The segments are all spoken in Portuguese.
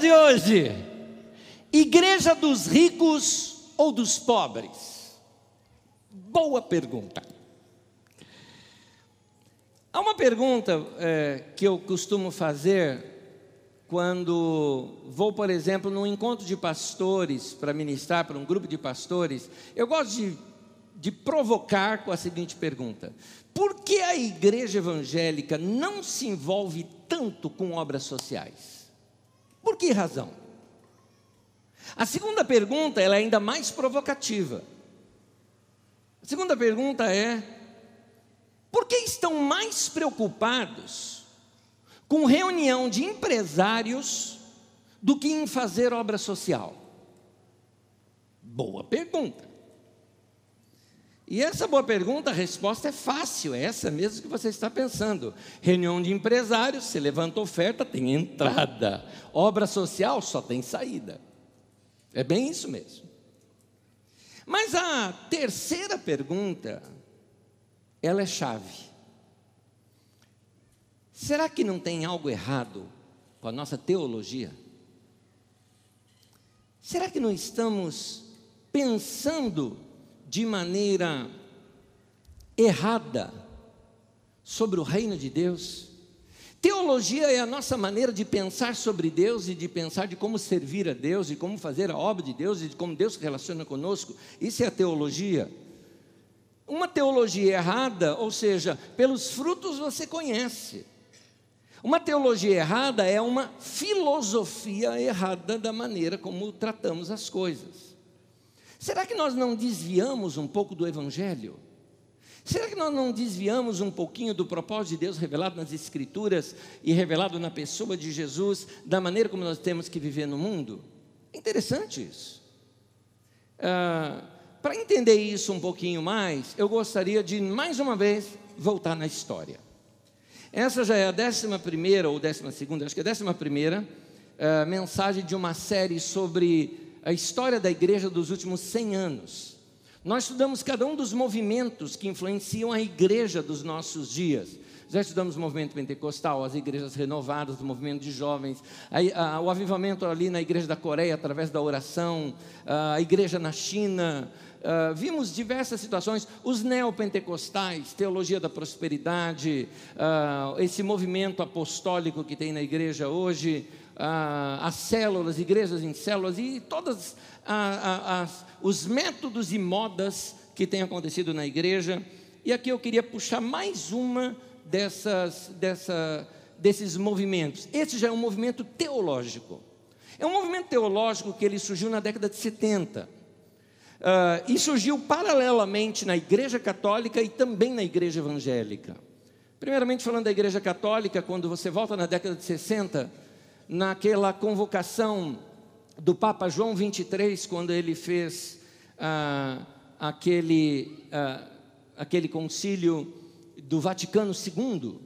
de hoje: Igreja dos ricos ou dos pobres? Boa pergunta. Há uma pergunta é, que eu costumo fazer quando vou, por exemplo, num encontro de pastores para ministrar para um grupo de pastores. Eu gosto de, de provocar com a seguinte pergunta: Por que a igreja evangélica não se envolve tanto com obras sociais? Por que razão? A segunda pergunta é ainda mais provocativa. A segunda pergunta é: por que estão mais preocupados com reunião de empresários do que em fazer obra social? Boa pergunta. E essa boa pergunta, a resposta é fácil, é essa mesmo que você está pensando. Reunião de empresários, você levanta oferta, tem entrada. Obra social só tem saída. É bem isso mesmo. Mas a terceira pergunta, ela é chave. Será que não tem algo errado com a nossa teologia? Será que não estamos pensando de maneira errada sobre o reino de Deus. Teologia é a nossa maneira de pensar sobre Deus e de pensar de como servir a Deus, de como fazer a obra de Deus e de como Deus se relaciona conosco. Isso é a teologia. Uma teologia errada, ou seja, pelos frutos você conhece. Uma teologia errada é uma filosofia errada da maneira como tratamos as coisas. Será que nós não desviamos um pouco do Evangelho? Será que nós não desviamos um pouquinho do propósito de Deus revelado nas Escrituras e revelado na pessoa de Jesus, da maneira como nós temos que viver no mundo? É interessante isso. Ah, Para entender isso um pouquinho mais, eu gostaria de, mais uma vez, voltar na história. Essa já é a décima primeira ou décima segunda, acho que é a décima primeira ah, mensagem de uma série sobre a história da igreja dos últimos 100 anos. Nós estudamos cada um dos movimentos que influenciam a igreja dos nossos dias. Já estudamos o movimento pentecostal, as igrejas renovadas, o movimento de jovens, a, a, o avivamento ali na igreja da Coreia através da oração, a igreja na China. Vimos diversas situações, os neopentecostais, teologia da prosperidade, esse movimento apostólico que tem na igreja hoje, ah, as células, igrejas em células e todos ah, ah, os métodos e modas que têm acontecido na igreja. E aqui eu queria puxar mais uma dessas, dessa, desses movimentos. Esse já é um movimento teológico. É um movimento teológico que ele surgiu na década de 70. Uh, e surgiu paralelamente na Igreja Católica e também na Igreja Evangélica. Primeiramente, falando da Igreja Católica, quando você volta na década de 60, naquela convocação do Papa João 23, quando ele fez ah, aquele, ah, aquele concílio do Vaticano II,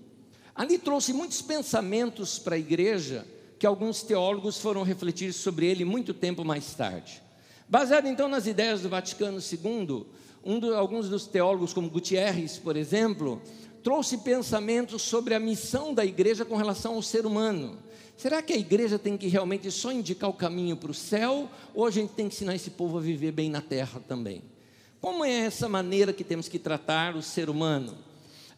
ali trouxe muitos pensamentos para a igreja que alguns teólogos foram refletir sobre ele muito tempo mais tarde. Baseado então nas ideias do Vaticano II, um do, alguns dos teólogos, como Gutierrez, por exemplo, trouxe pensamentos sobre a missão da igreja com relação ao ser humano. Será que a igreja tem que realmente só indicar o caminho para o céu, ou a gente tem que ensinar esse povo a viver bem na terra também? Como é essa maneira que temos que tratar o ser humano?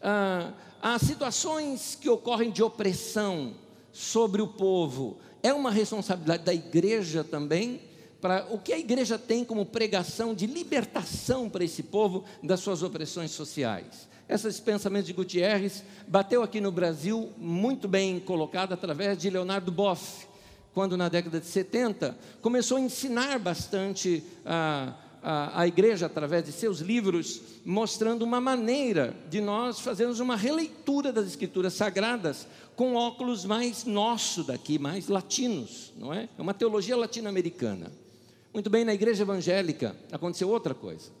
Ah, as situações que ocorrem de opressão sobre o povo, é uma responsabilidade da igreja também? Para o que a igreja tem como pregação de libertação para esse povo das suas opressões sociais? Esses pensamentos de Gutierrez bateu aqui no Brasil muito bem colocado através de Leonardo Boff, quando na década de 70 começou a ensinar bastante a, a, a igreja através de seus livros, mostrando uma maneira de nós fazermos uma releitura das escrituras sagradas com óculos mais nosso daqui, mais latinos, não é? É uma teologia latino-americana. Muito bem, na igreja evangélica aconteceu outra coisa.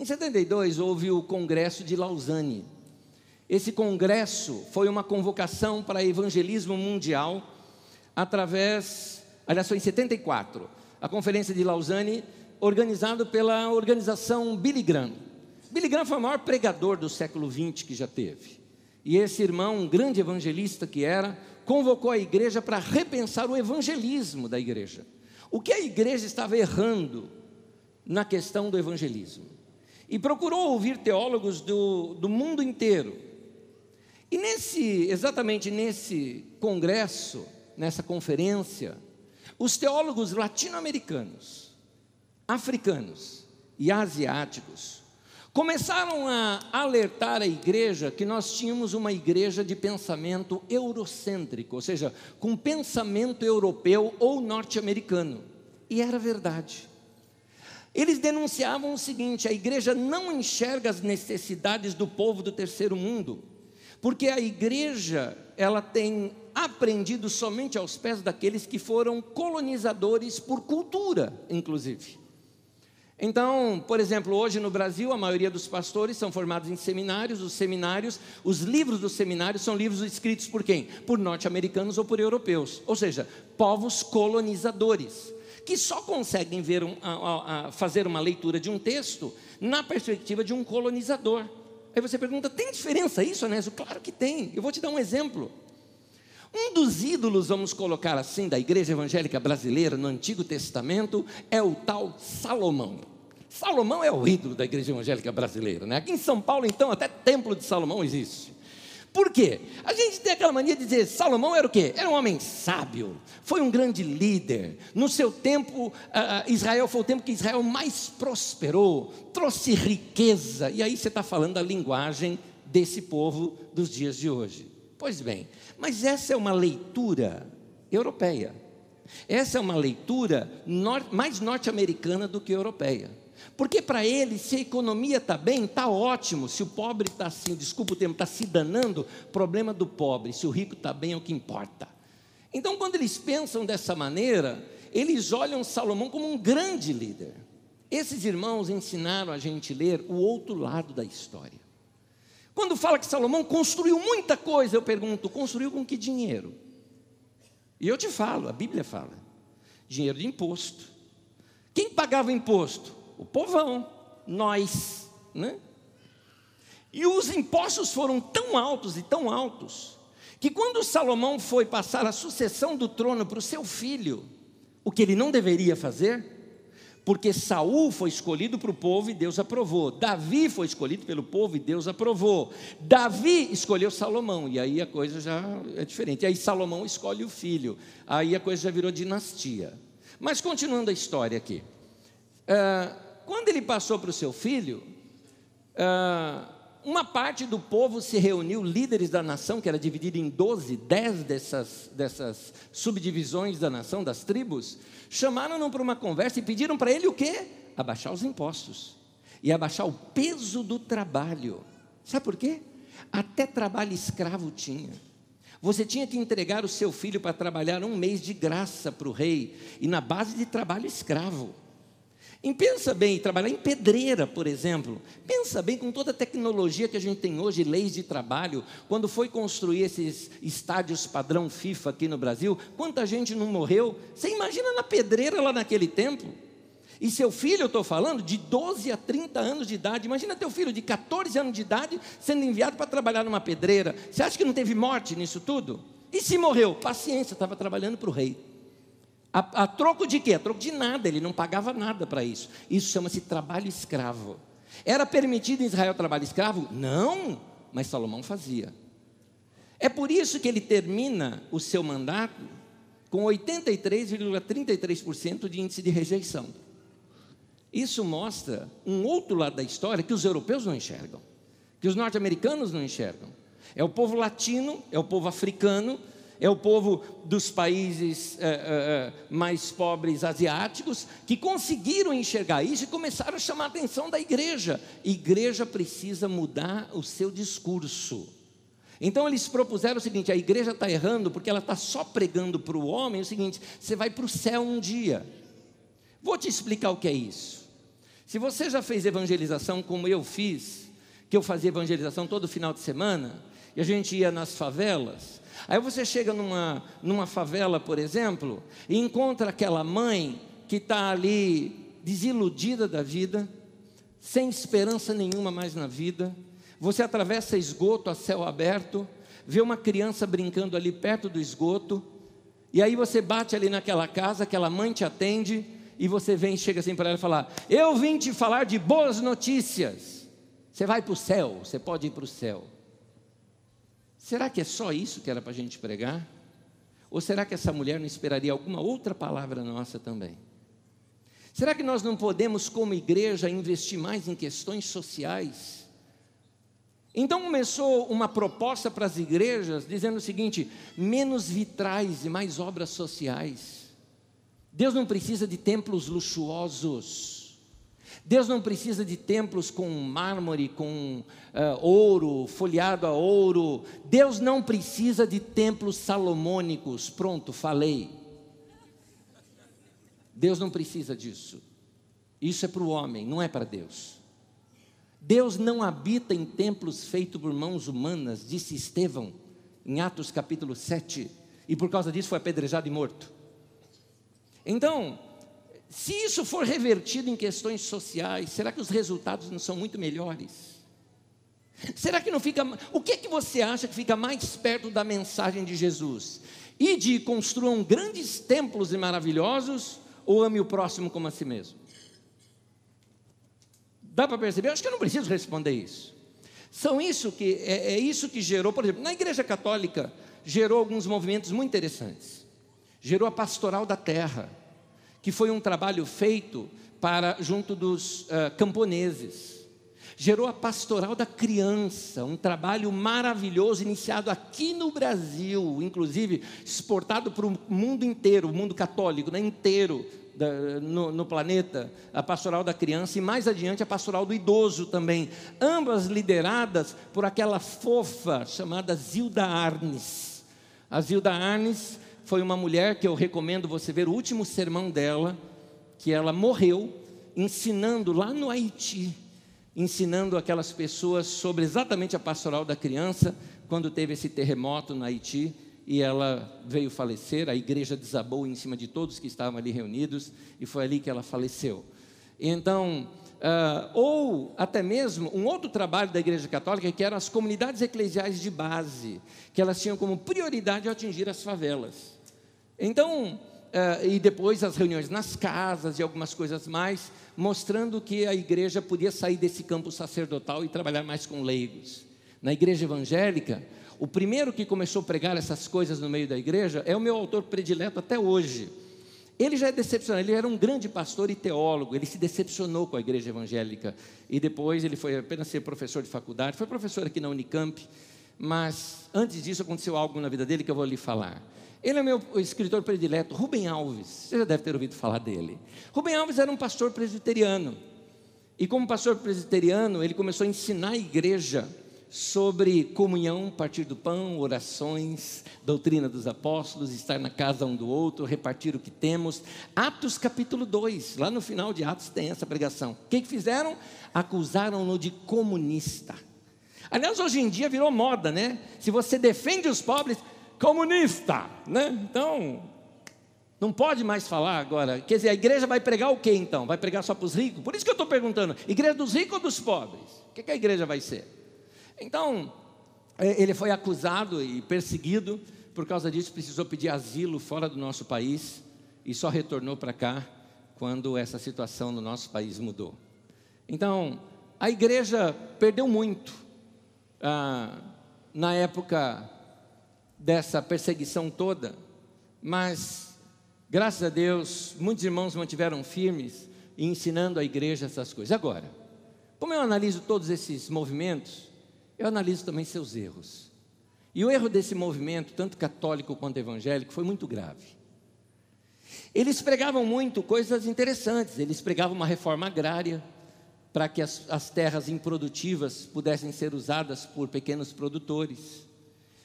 Em 72 houve o Congresso de Lausanne. Esse congresso foi uma convocação para evangelismo mundial através, aliás, foi em 74, a Conferência de Lausanne, organizado pela organização Billy Graham. Billy Graham foi o maior pregador do século XX que já teve. E esse irmão, um grande evangelista que era, convocou a igreja para repensar o evangelismo da igreja. O que a igreja estava errando na questão do evangelismo? E procurou ouvir teólogos do, do mundo inteiro. E nesse, exatamente nesse congresso, nessa conferência, os teólogos latino-americanos, africanos e asiáticos começaram a alertar a igreja que nós tínhamos uma igreja de pensamento eurocêntrico, ou seja, com pensamento europeu ou norte-americano. E era verdade. Eles denunciavam o seguinte: a igreja não enxerga as necessidades do povo do terceiro mundo, porque a igreja ela tem aprendido somente aos pés daqueles que foram colonizadores por cultura, inclusive. Então, por exemplo, hoje no Brasil, a maioria dos pastores são formados em seminários, os seminários, os livros dos seminários são livros escritos por quem? Por norte-americanos ou por europeus, ou seja, povos colonizadores, que só conseguem ver um, a, a, fazer uma leitura de um texto na perspectiva de um colonizador. Aí você pergunta: tem diferença isso, Anésio? Claro que tem. Eu vou te dar um exemplo. Um dos ídolos, vamos colocar assim, da igreja evangélica brasileira no Antigo Testamento é o tal Salomão. Salomão é o ídolo da igreja evangélica brasileira, né? Aqui em São Paulo, então, até templo de Salomão existe. Por quê? A gente tem aquela mania de dizer, Salomão era o quê? Era um homem sábio, foi um grande líder. No seu tempo, uh, Israel foi o tempo que Israel mais prosperou, trouxe riqueza. E aí você está falando da linguagem desse povo dos dias de hoje. Pois bem, mas essa é uma leitura europeia. Essa é uma leitura mais norte-americana do que europeia. Porque para eles, se a economia está bem, está ótimo. Se o pobre está assim, desculpa o termo, está se danando, problema do pobre. Se o rico está bem, é o que importa. Então, quando eles pensam dessa maneira, eles olham Salomão como um grande líder. Esses irmãos ensinaram a gente a ler o outro lado da história. Quando fala que Salomão construiu muita coisa, eu pergunto: construiu com que dinheiro? E eu te falo, a Bíblia fala: dinheiro de imposto. Quem pagava imposto? O povão, nós, né? E os impostos foram tão altos e tão altos, que quando Salomão foi passar a sucessão do trono para o seu filho, o que ele não deveria fazer, porque Saul foi escolhido para o povo e Deus aprovou. Davi foi escolhido pelo povo e Deus aprovou. Davi escolheu Salomão e aí a coisa já é diferente. Aí Salomão escolhe o filho, aí a coisa já virou dinastia. Mas continuando a história aqui, uh, quando ele passou para o seu filho, uh, uma parte do povo se reuniu, líderes da nação, que era dividida em 12, 10 dessas, dessas subdivisões da nação, das tribos, chamaram-no para uma conversa e pediram para ele o quê? Abaixar os impostos e abaixar o peso do trabalho. Sabe por quê? Até trabalho escravo tinha. Você tinha que entregar o seu filho para trabalhar um mês de graça para o rei, e na base de trabalho escravo. E pensa bem, trabalhar em pedreira, por exemplo. Pensa bem com toda a tecnologia que a gente tem hoje, leis de trabalho. Quando foi construir esses estádios padrão FIFA aqui no Brasil, quanta gente não morreu? Você imagina na pedreira lá naquele tempo? E seu filho, eu estou falando, de 12 a 30 anos de idade. Imagina teu filho de 14 anos de idade sendo enviado para trabalhar numa pedreira. Você acha que não teve morte nisso tudo? E se morreu? Paciência, estava trabalhando para o rei. A, a, troco de quê? A troco de nada, ele não pagava nada para isso. Isso chama-se trabalho escravo. Era permitido em Israel trabalho escravo? Não, mas Salomão fazia. É por isso que ele termina o seu mandato com 83,33% de índice de rejeição. Isso mostra um outro lado da história que os europeus não enxergam, que os norte-americanos não enxergam. É o povo latino, é o povo africano, é o povo dos países é, é, mais pobres asiáticos que conseguiram enxergar isso e começaram a chamar a atenção da igreja. Igreja precisa mudar o seu discurso. Então eles propuseram o seguinte: a igreja está errando porque ela está só pregando para o homem o seguinte: você vai para o céu um dia. Vou te explicar o que é isso. Se você já fez evangelização como eu fiz, que eu fazia evangelização todo final de semana, e a gente ia nas favelas, Aí você chega numa, numa favela, por exemplo, e encontra aquela mãe que está ali desiludida da vida, sem esperança nenhuma mais na vida. Você atravessa esgoto a céu aberto, vê uma criança brincando ali perto do esgoto, e aí você bate ali naquela casa, aquela mãe te atende, e você vem chega assim para ela e falar: Eu vim te falar de boas notícias. Você vai para o céu, você pode ir para o céu. Será que é só isso que era para a gente pregar? Ou será que essa mulher não esperaria alguma outra palavra nossa também? Será que nós não podemos, como igreja, investir mais em questões sociais? Então começou uma proposta para as igrejas dizendo o seguinte: menos vitrais e mais obras sociais. Deus não precisa de templos luxuosos. Deus não precisa de templos com mármore, com uh, ouro, folheado a ouro. Deus não precisa de templos salomônicos. Pronto, falei. Deus não precisa disso. Isso é para o homem, não é para Deus. Deus não habita em templos feitos por mãos humanas, disse Estevão, em Atos capítulo 7, e por causa disso foi apedrejado e morto. Então, se isso for revertido em questões sociais, será que os resultados não são muito melhores? Será que não fica. O que é que você acha que fica mais perto da mensagem de Jesus? E de construam grandes templos e maravilhosos, ou ame o próximo como a si mesmo? Dá para perceber? Eu acho que eu não preciso responder isso. São isso que é, é isso que gerou, por exemplo, na Igreja Católica gerou alguns movimentos muito interessantes. Gerou a pastoral da terra que foi um trabalho feito para junto dos uh, camponeses. Gerou a pastoral da criança, um trabalho maravilhoso iniciado aqui no Brasil, inclusive exportado para o mundo inteiro, o mundo católico né, inteiro da, no, no planeta, a pastoral da criança e mais adiante a pastoral do idoso também, ambas lideradas por aquela fofa chamada Zilda Arnes. A Zilda Arnes foi uma mulher que eu recomendo você ver o último sermão dela, que ela morreu ensinando lá no Haiti, ensinando aquelas pessoas sobre exatamente a pastoral da criança, quando teve esse terremoto no Haiti e ela veio falecer, a igreja desabou em cima de todos que estavam ali reunidos e foi ali que ela faleceu. Então, uh, ou até mesmo um outro trabalho da Igreja Católica que eram as comunidades eclesiais de base, que elas tinham como prioridade atingir as favelas. Então, uh, e depois as reuniões nas casas e algumas coisas mais, mostrando que a igreja podia sair desse campo sacerdotal e trabalhar mais com leigos. Na igreja evangélica, o primeiro que começou a pregar essas coisas no meio da igreja é o meu autor predileto até hoje. Ele já é decepcionado, ele era um grande pastor e teólogo, ele se decepcionou com a igreja evangélica e depois ele foi apenas ser professor de faculdade, foi professor aqui na Unicamp, mas antes disso aconteceu algo na vida dele que eu vou lhe falar. Ele é meu escritor predileto, Rubem Alves. Você já deve ter ouvido falar dele. Rubem Alves era um pastor presbiteriano. E como pastor presbiteriano, ele começou a ensinar a igreja sobre comunhão, partir do pão, orações, doutrina dos apóstolos, estar na casa um do outro, repartir o que temos. Atos capítulo 2, lá no final de Atos tem essa pregação. O que, que fizeram? Acusaram-no de comunista. Aliás, hoje em dia virou moda, né? Se você defende os pobres, comunista, né? Então, não pode mais falar agora. Quer dizer, a igreja vai pregar o que então? Vai pregar só para os ricos? Por isso que eu estou perguntando: igreja dos ricos ou dos pobres? O que, que a igreja vai ser? Então, é, ele foi acusado e perseguido, por causa disso, precisou pedir asilo fora do nosso país e só retornou para cá quando essa situação no nosso país mudou. Então, a igreja perdeu muito. Ah, na época dessa perseguição toda, mas, graças a Deus, muitos irmãos mantiveram firmes e ensinando a igreja essas coisas. Agora, como eu analiso todos esses movimentos, eu analiso também seus erros. E o erro desse movimento, tanto católico quanto evangélico, foi muito grave. Eles pregavam muito coisas interessantes, eles pregavam uma reforma agrária, para que as, as terras improdutivas pudessem ser usadas por pequenos produtores.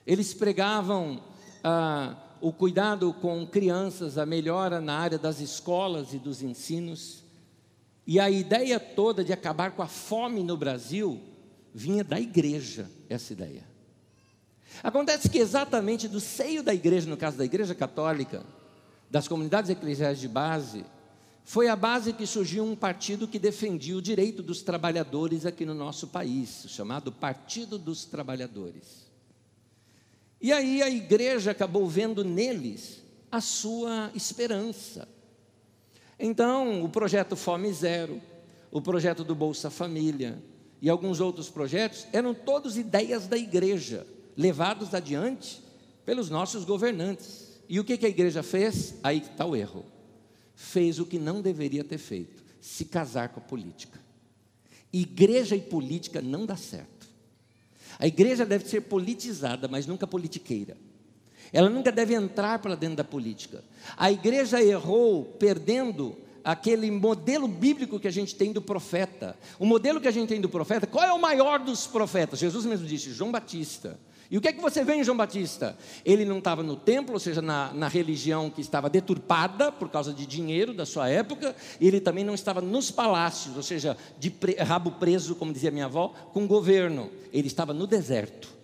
Eles pregavam ah, o cuidado com crianças, a melhora na área das escolas e dos ensinos. E a ideia toda de acabar com a fome no Brasil vinha da igreja, essa ideia. Acontece que exatamente do seio da igreja, no caso da igreja católica, das comunidades eclesiais de base, foi a base que surgiu um partido que defendia o direito dos trabalhadores aqui no nosso país, chamado Partido dos Trabalhadores. E aí a igreja acabou vendo neles a sua esperança. Então, o projeto Fome Zero, o projeto do Bolsa Família e alguns outros projetos eram todos ideias da igreja, levados adiante pelos nossos governantes. E o que, a igreja fez? Aí está o erro. Fez o que não deveria ter feito: se casar com a política. Igreja e política não dá certo. A igreja deve ser politizada, mas nunca politiqueira. Ela nunca deve entrar para dentro da política. A igreja errou perdendo aquele modelo bíblico que a gente tem do profeta. O modelo que a gente tem do profeta, qual é o maior dos profetas? Jesus mesmo disse, João Batista. E o que é que você vê em João Batista? Ele não estava no templo, ou seja, na, na religião que estava deturpada por causa de dinheiro da sua época, e ele também não estava nos palácios, ou seja, de pre, rabo preso, como dizia minha avó, com governo. Ele estava no deserto.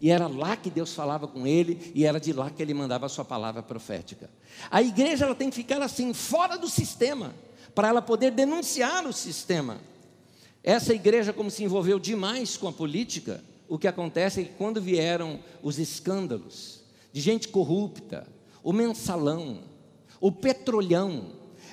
E era lá que Deus falava com ele, e era de lá que ele mandava a sua palavra profética. A igreja ela tem que ficar assim, fora do sistema, para ela poder denunciar o sistema. Essa igreja, como se envolveu demais com a política, o que acontece é que quando vieram os escândalos de gente corrupta, o mensalão, o petrolhão,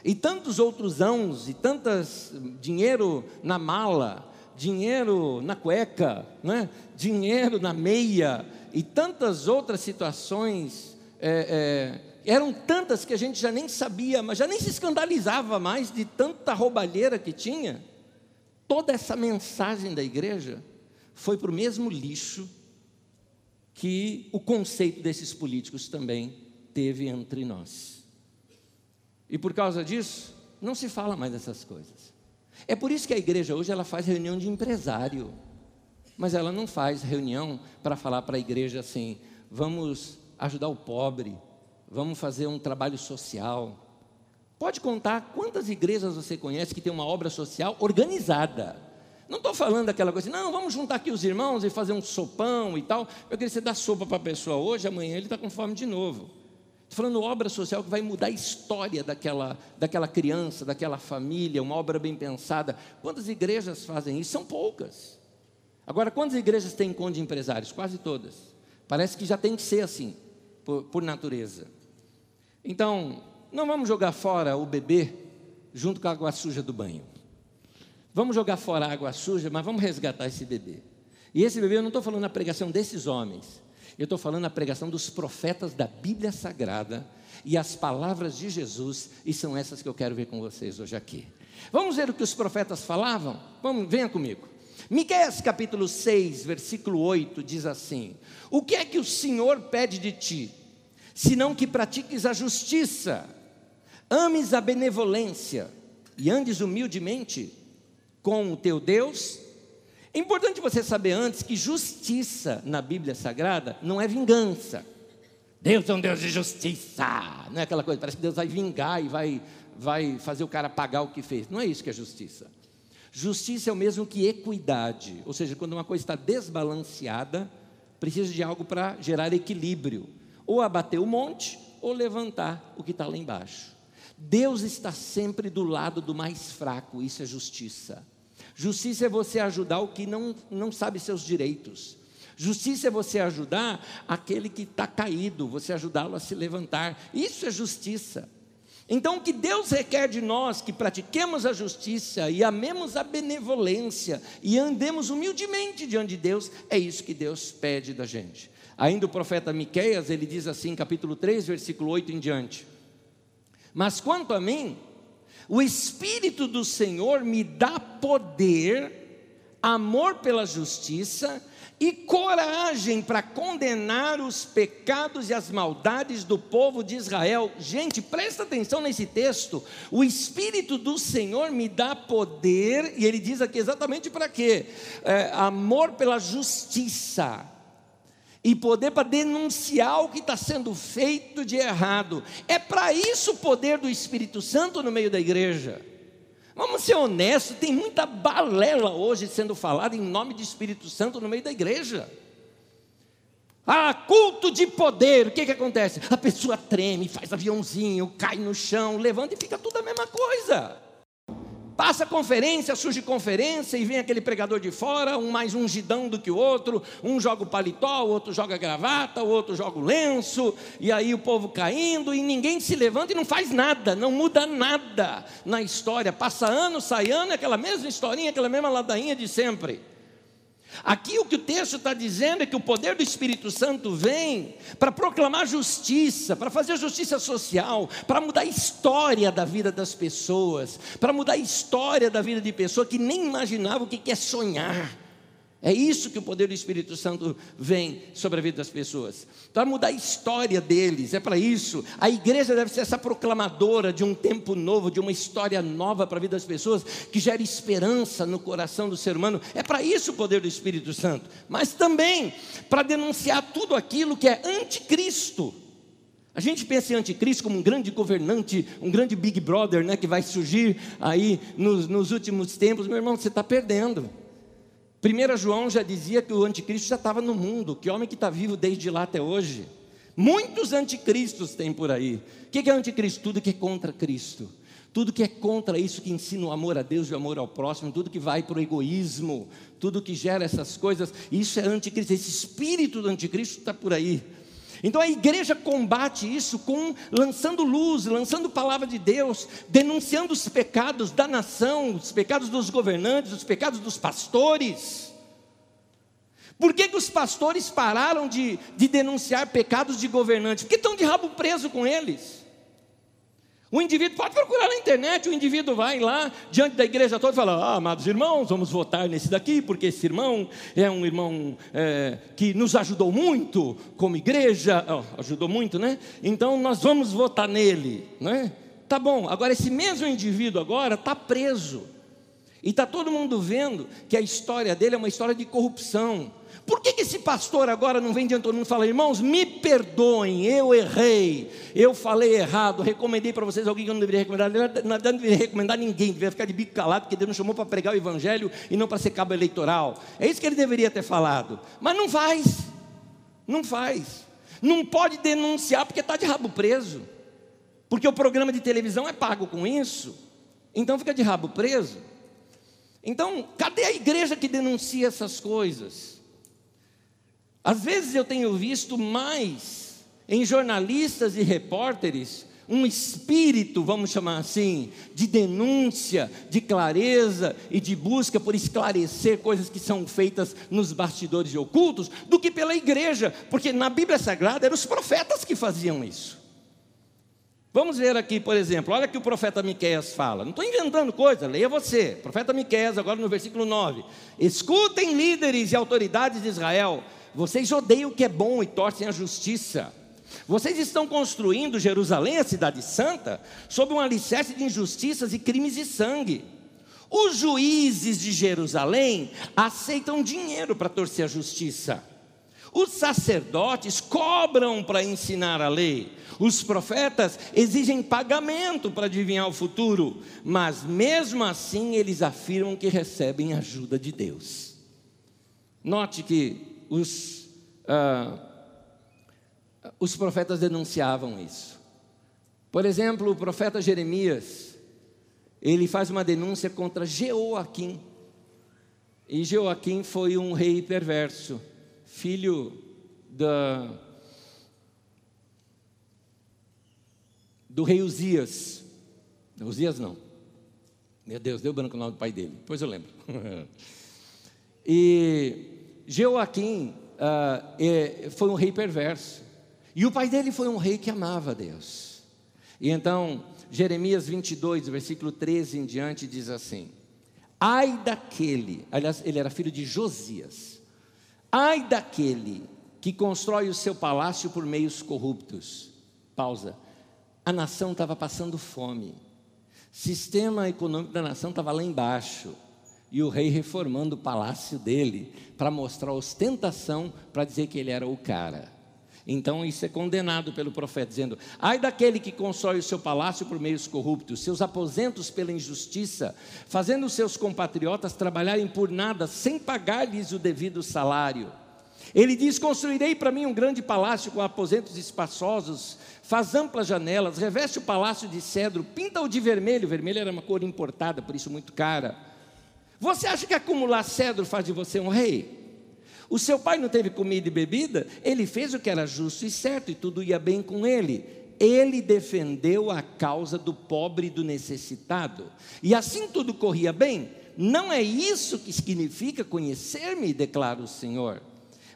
e tantos outros ãos, e tantas dinheiro na mala, dinheiro na cueca, né? dinheiro na meia, e tantas outras situações, é, é, eram tantas que a gente já nem sabia, mas já nem se escandalizava mais de tanta roubalheira que tinha. Toda essa mensagem da igreja foi para o mesmo lixo que o conceito desses políticos também teve entre nós. E por causa disso, não se fala mais dessas coisas. É por isso que a igreja hoje ela faz reunião de empresário, mas ela não faz reunião para falar para a igreja assim: vamos ajudar o pobre, vamos fazer um trabalho social. Pode contar quantas igrejas você conhece que tem uma obra social organizada. Não estou falando daquela coisa assim, não, vamos juntar aqui os irmãos e fazer um sopão e tal. Eu queria que você dar sopa para a pessoa hoje, amanhã ele está com fome de novo. Estou falando obra social que vai mudar a história daquela, daquela criança, daquela família, uma obra bem pensada. Quantas igrejas fazem isso? São poucas. Agora, quantas igrejas têm encontro de empresários? Quase todas. Parece que já tem que ser assim, por, por natureza. Então, não vamos jogar fora o bebê junto com a água suja do banho. Vamos jogar fora a água suja, mas vamos resgatar esse bebê. E esse bebê, eu não estou falando na pregação desses homens, eu estou falando na pregação dos profetas da Bíblia Sagrada e as palavras de Jesus, e são essas que eu quero ver com vocês hoje aqui. Vamos ver o que os profetas falavam? Vamos, venha comigo. Miqueias capítulo 6, versículo 8 diz assim: O que é que o Senhor pede de ti, senão que pratiques a justiça, ames a benevolência e andes humildemente com o teu Deus. É importante você saber antes que justiça na Bíblia Sagrada não é vingança. Deus é um Deus de justiça. Não é aquela coisa, parece que Deus vai vingar e vai, vai fazer o cara pagar o que fez. Não é isso que é justiça. Justiça é o mesmo que equidade, ou seja, quando uma coisa está desbalanceada, precisa de algo para gerar equilíbrio, ou abater o monte, ou levantar o que está lá embaixo. Deus está sempre do lado do mais fraco, isso é justiça. Justiça é você ajudar o que não, não sabe seus direitos. Justiça é você ajudar aquele que está caído, você ajudá-lo a se levantar. Isso é justiça. Então, o que Deus requer de nós, que pratiquemos a justiça e amemos a benevolência e andemos humildemente diante de Deus, é isso que Deus pede da gente. Ainda o profeta Miqueias, ele diz assim, capítulo 3, versículo 8 em diante: Mas quanto a mim, o Espírito do Senhor me dá poder, amor pela justiça e coragem para condenar os pecados e as maldades do povo de Israel. Gente, presta atenção nesse texto. O Espírito do Senhor me dá poder, e ele diz aqui exatamente para quê? É, amor pela justiça e poder para denunciar o que está sendo feito de errado. É para isso o poder do Espírito Santo no meio da igreja. Vamos ser honestos, tem muita balela hoje sendo falada em nome de Espírito Santo no meio da igreja. Ah, culto de poder, o que, que acontece? A pessoa treme, faz aviãozinho, cai no chão, levanta e fica tudo a mesma coisa. Passa conferência, surge conferência e vem aquele pregador de fora, um mais ungidão do que o outro, um joga o paletó, o outro joga a gravata, o outro joga o lenço, e aí o povo caindo e ninguém se levanta e não faz nada, não muda nada na história. Passa ano, sai ano, aquela mesma historinha, aquela mesma ladainha de sempre. Aqui o que o texto está dizendo é que o poder do Espírito Santo vem para proclamar justiça, para fazer justiça social, para mudar a história da vida das pessoas, para mudar a história da vida de pessoa que nem imaginava o que é sonhar. É isso que o poder do Espírito Santo vem sobre a vida das pessoas. Para mudar a história deles, é para isso. A igreja deve ser essa proclamadora de um tempo novo, de uma história nova para a vida das pessoas, que gera esperança no coração do ser humano. É para isso o poder do Espírito Santo. Mas também para denunciar tudo aquilo que é anticristo. A gente pensa em anticristo como um grande governante, um grande Big Brother, né, que vai surgir aí nos, nos últimos tempos. Meu irmão, você está perdendo. 1 João já dizia que o anticristo já estava no mundo, que homem que está vivo desde lá até hoje. Muitos anticristos tem por aí. O que é anticristo? Tudo que é contra Cristo. Tudo que é contra isso que ensina o amor a Deus e o amor ao próximo, tudo que vai para o egoísmo, tudo que gera essas coisas, isso é anticristo. Esse espírito do anticristo está por aí. Então a igreja combate isso com lançando luz, lançando palavra de Deus, denunciando os pecados da nação, os pecados dos governantes, os pecados dos pastores. Por que, que os pastores pararam de, de denunciar pecados de governantes? Porque estão de rabo preso com eles. O indivíduo pode procurar na internet, o indivíduo vai lá diante da igreja toda e fala: Ah, amados irmãos, vamos votar nesse daqui, porque esse irmão é um irmão é, que nos ajudou muito como igreja, oh, ajudou muito, né? Então nós vamos votar nele, né? Tá bom, agora esse mesmo indivíduo agora está preso. E está todo mundo vendo que a história dele é uma história de corrupção, por que, que esse pastor agora não vem diante de todo mundo e fala, irmãos, me perdoem, eu errei, eu falei errado, recomendei para vocês alguém que eu não deveria recomendar, não deveria recomendar ninguém, deveria ficar de bico calado, porque Deus nos chamou para pregar o evangelho e não para ser cabo eleitoral. É isso que ele deveria ter falado. Mas não faz, não faz. Não pode denunciar porque está de rabo preso. Porque o programa de televisão é pago com isso. Então fica de rabo preso. Então, cadê a igreja que denuncia essas coisas? Às vezes eu tenho visto mais em jornalistas e repórteres um espírito, vamos chamar assim, de denúncia, de clareza e de busca por esclarecer coisas que são feitas nos bastidores ocultos, do que pela igreja, porque na Bíblia Sagrada eram os profetas que faziam isso. Vamos ver aqui, por exemplo, olha que o profeta Miqueias fala. Não estou inventando coisa, leia você. Profeta Miqueias, agora no versículo 9. Escutem líderes e autoridades de Israel, vocês odeiam o que é bom e torcem a justiça. Vocês estão construindo Jerusalém, a cidade santa, sob um alicerce de injustiças e crimes de sangue. Os juízes de Jerusalém aceitam dinheiro para torcer a justiça. Os sacerdotes cobram para ensinar a lei. Os profetas exigem pagamento para adivinhar o futuro. Mas mesmo assim eles afirmam que recebem ajuda de Deus. Note que os, ah, os profetas denunciavam isso. Por exemplo, o profeta Jeremias, ele faz uma denúncia contra Jeoaquim. E Jeoaquim foi um rei perverso, filho da, do rei Uzias. Uzias não. Meu Deus, deu branco o nome do pai dele. Depois eu lembro. e Joaquim uh, é, foi um rei perverso. E o pai dele foi um rei que amava Deus. E então, Jeremias 22, versículo 13 em diante, diz assim: Ai daquele, aliás, ele era filho de Josias, ai daquele que constrói o seu palácio por meios corruptos. Pausa. A nação estava passando fome. Sistema econômico da nação estava lá embaixo e o rei reformando o palácio dele para mostrar ostentação, para dizer que ele era o cara. Então isso é condenado pelo profeta, dizendo: Ai daquele que constrói o seu palácio por meios corruptos, seus aposentos pela injustiça, fazendo seus compatriotas trabalharem por nada, sem pagar-lhes o devido salário. Ele diz: Construirei para mim um grande palácio com aposentos espaçosos, faz amplas janelas, reveste o palácio de cedro, pinta-o de vermelho. Vermelho era uma cor importada, por isso muito cara. Você acha que acumular cedro faz de você um rei? O seu pai não teve comida e bebida? Ele fez o que era justo e certo, e tudo ia bem com ele. Ele defendeu a causa do pobre e do necessitado. E assim tudo corria bem. Não é isso que significa conhecer-me, declara o Senhor.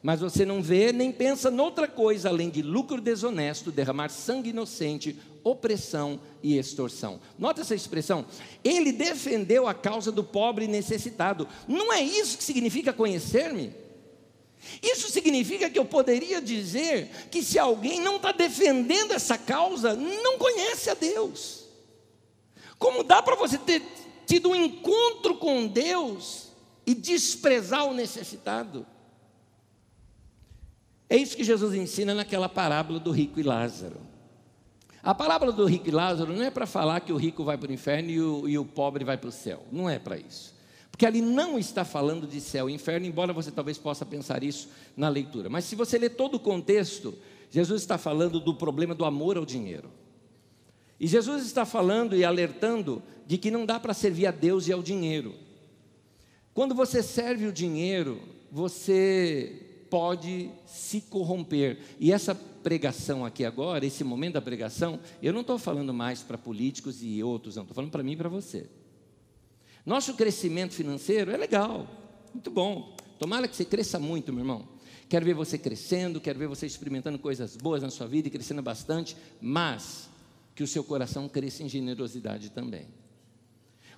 Mas você não vê nem pensa noutra coisa além de lucro desonesto, derramar sangue inocente, opressão e extorsão. Nota essa expressão. Ele defendeu a causa do pobre e necessitado. Não é isso que significa conhecer-me? Isso significa que eu poderia dizer que se alguém não está defendendo essa causa, não conhece a Deus. Como dá para você ter tido um encontro com Deus e desprezar o necessitado? É isso que Jesus ensina naquela parábola do rico e Lázaro. A parábola do rico e Lázaro não é para falar que o rico vai para o inferno e o, e o pobre vai para o céu. Não é para isso. Porque ali não está falando de céu e inferno, embora você talvez possa pensar isso na leitura. Mas se você ler todo o contexto, Jesus está falando do problema do amor ao dinheiro. E Jesus está falando e alertando de que não dá para servir a Deus e ao dinheiro. Quando você serve o dinheiro, você pode se corromper. E essa pregação aqui agora, esse momento da pregação, eu não estou falando mais para políticos e outros, não, estou falando para mim e para você. Nosso crescimento financeiro é legal, muito bom. Tomara que você cresça muito, meu irmão. Quero ver você crescendo, quero ver você experimentando coisas boas na sua vida e crescendo bastante, mas que o seu coração cresça em generosidade também.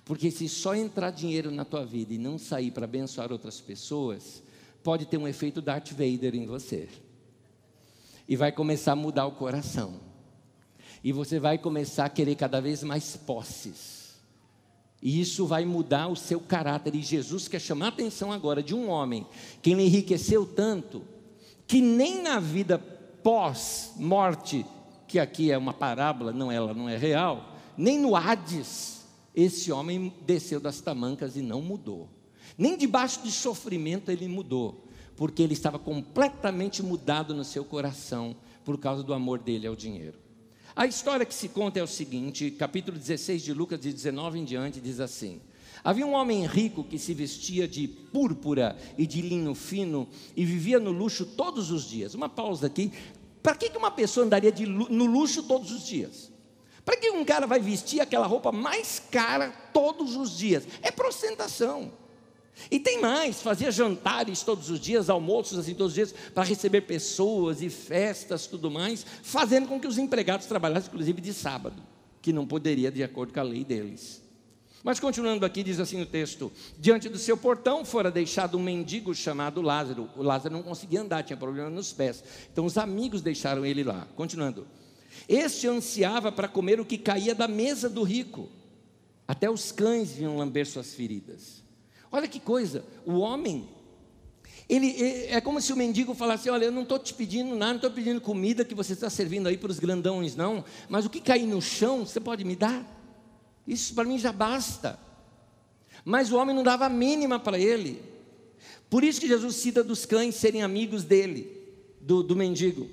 Porque se só entrar dinheiro na tua vida e não sair para abençoar outras pessoas, pode ter um efeito Darth Vader em você. E vai começar a mudar o coração. E você vai começar a querer cada vez mais posses. E isso vai mudar o seu caráter. E Jesus quer chamar a atenção agora de um homem que ele enriqueceu tanto que nem na vida pós-morte, que aqui é uma parábola, não ela não é real, nem no Hades, esse homem desceu das tamancas e não mudou. Nem debaixo de sofrimento ele mudou, porque ele estava completamente mudado no seu coração por causa do amor dele ao dinheiro. A história que se conta é o seguinte, capítulo 16 de Lucas, de 19 em diante, diz assim: Havia um homem rico que se vestia de púrpura e de linho fino e vivia no luxo todos os dias. Uma pausa aqui. Para que uma pessoa andaria de, no luxo todos os dias? Para que um cara vai vestir aquela roupa mais cara todos os dias? É para ostentação. E tem mais, fazia jantares todos os dias, almoços assim todos os dias, para receber pessoas e festas, tudo mais, fazendo com que os empregados trabalhassem, inclusive de sábado, que não poderia, de acordo com a lei deles. Mas continuando aqui, diz assim o texto: Diante do seu portão fora deixado um mendigo chamado Lázaro. O Lázaro não conseguia andar, tinha problema nos pés. Então os amigos deixaram ele lá. Continuando. Este ansiava para comer o que caía da mesa do rico. Até os cães vinham lamber suas feridas. Olha que coisa, o homem, ele é como se o mendigo falasse: Olha, eu não estou te pedindo nada, não estou pedindo comida que você está servindo aí para os grandões, não, mas o que cair no chão, você pode me dar? Isso para mim já basta. Mas o homem não dava a mínima para ele. Por isso que Jesus cita dos cães serem amigos dele, do, do mendigo.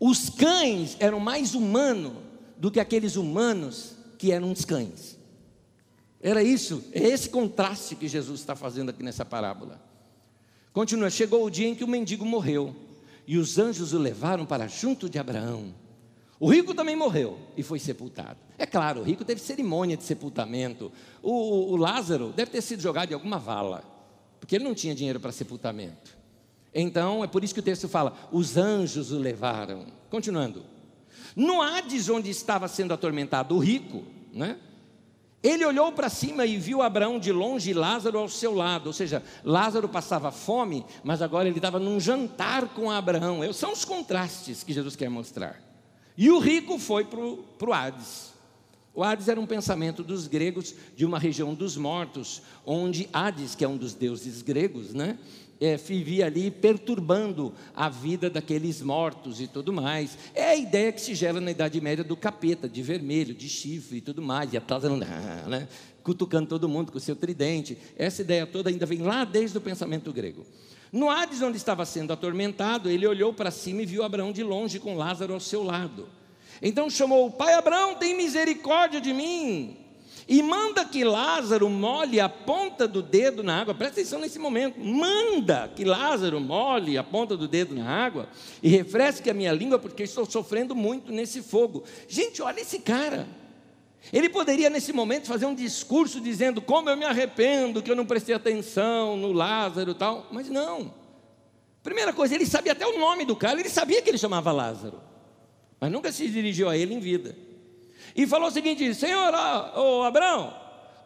Os cães eram mais humanos do que aqueles humanos que eram os cães. Era isso, é esse contraste que Jesus está fazendo aqui nessa parábola. Continua: chegou o dia em que o mendigo morreu, e os anjos o levaram para junto de Abraão. O rico também morreu e foi sepultado. É claro, o rico teve cerimônia de sepultamento. O, o Lázaro deve ter sido jogado em alguma vala, porque ele não tinha dinheiro para sepultamento. Então, é por isso que o texto fala: os anjos o levaram. Continuando. No Hades, onde estava sendo atormentado o rico, né? Ele olhou para cima e viu Abraão de longe e Lázaro ao seu lado. Ou seja, Lázaro passava fome, mas agora ele estava num jantar com Abraão. São os contrastes que Jesus quer mostrar. E o rico foi para o Hades. O Hades era um pensamento dos gregos de uma região dos mortos, onde Hades, que é um dos deuses gregos, né? É, vivia ali perturbando a vida daqueles mortos e tudo mais. É a ideia que se gera na Idade Média do capeta, de vermelho, de chifre e tudo mais, e atrás, né, cutucando todo mundo com o seu tridente. Essa ideia toda ainda vem lá desde o pensamento grego. No Hades, onde estava sendo atormentado, ele olhou para cima e viu Abraão de longe com Lázaro ao seu lado. Então chamou: Pai Abraão, tem misericórdia de mim. E manda que Lázaro molhe a ponta do dedo na água. Presta atenção nesse momento. Manda que Lázaro molhe a ponta do dedo na água e refresque a minha língua, porque estou sofrendo muito nesse fogo. Gente, olha esse cara. Ele poderia, nesse momento, fazer um discurso dizendo como eu me arrependo, que eu não prestei atenção no Lázaro e tal. Mas não. Primeira coisa, ele sabia até o nome do cara, ele sabia que ele chamava Lázaro. Mas nunca se dirigiu a ele em vida. E falou o seguinte: Senhor, Abraão,